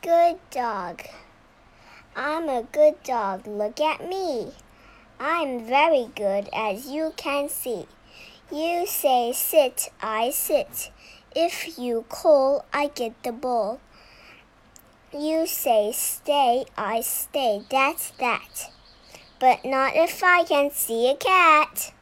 Good dog. I'm a good dog. Look at me. I'm very good, as you can see. You say sit, I sit. If you call, I get the ball. You say stay, I stay. That's that. But not if I can see a cat.